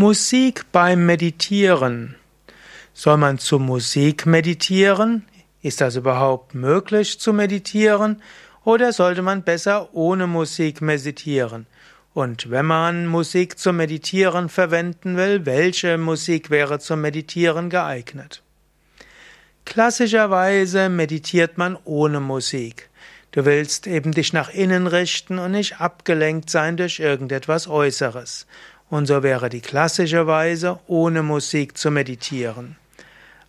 Musik beim Meditieren. Soll man zu Musik meditieren? Ist das überhaupt möglich zu meditieren? Oder sollte man besser ohne Musik meditieren? Und wenn man Musik zum Meditieren verwenden will, welche Musik wäre zum Meditieren geeignet? Klassischerweise meditiert man ohne Musik. Du willst eben dich nach innen richten und nicht abgelenkt sein durch irgendetwas Äußeres. Und so wäre die klassische Weise, ohne Musik zu meditieren.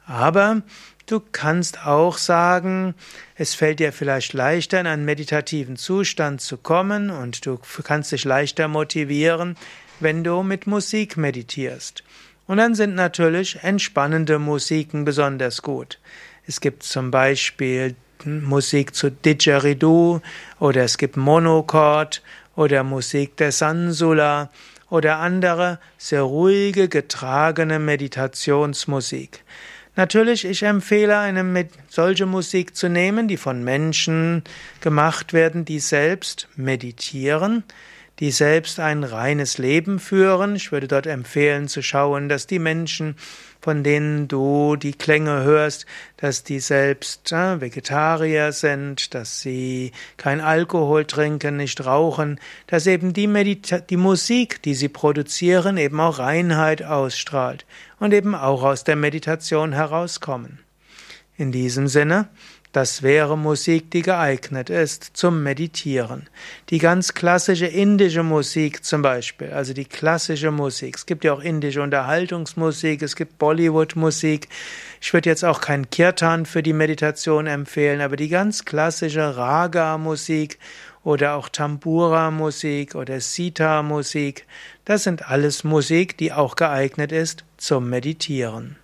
Aber du kannst auch sagen, es fällt dir vielleicht leichter, in einen meditativen Zustand zu kommen und du kannst dich leichter motivieren, wenn du mit Musik meditierst. Und dann sind natürlich entspannende Musiken besonders gut. Es gibt zum Beispiel Musik zu Didgeridoo oder es gibt Monochord oder Musik der Sansula oder andere sehr ruhige, getragene Meditationsmusik. Natürlich, ich empfehle eine solche Musik zu nehmen, die von Menschen gemacht werden, die selbst meditieren, die selbst ein reines Leben führen. Ich würde dort empfehlen zu schauen, dass die Menschen von denen du die Klänge hörst, dass die selbst äh, Vegetarier sind, dass sie kein Alkohol trinken, nicht rauchen, dass eben die, Medita die Musik, die sie produzieren, eben auch Reinheit ausstrahlt und eben auch aus der Meditation herauskommen. In diesem Sinne, das wäre Musik, die geeignet ist zum Meditieren. Die ganz klassische indische Musik zum Beispiel, also die klassische Musik. Es gibt ja auch indische Unterhaltungsmusik, es gibt Bollywood-Musik. Ich würde jetzt auch kein Kirtan für die Meditation empfehlen, aber die ganz klassische Raga-Musik oder auch Tambura-Musik oder Sita-Musik, das sind alles Musik, die auch geeignet ist zum Meditieren.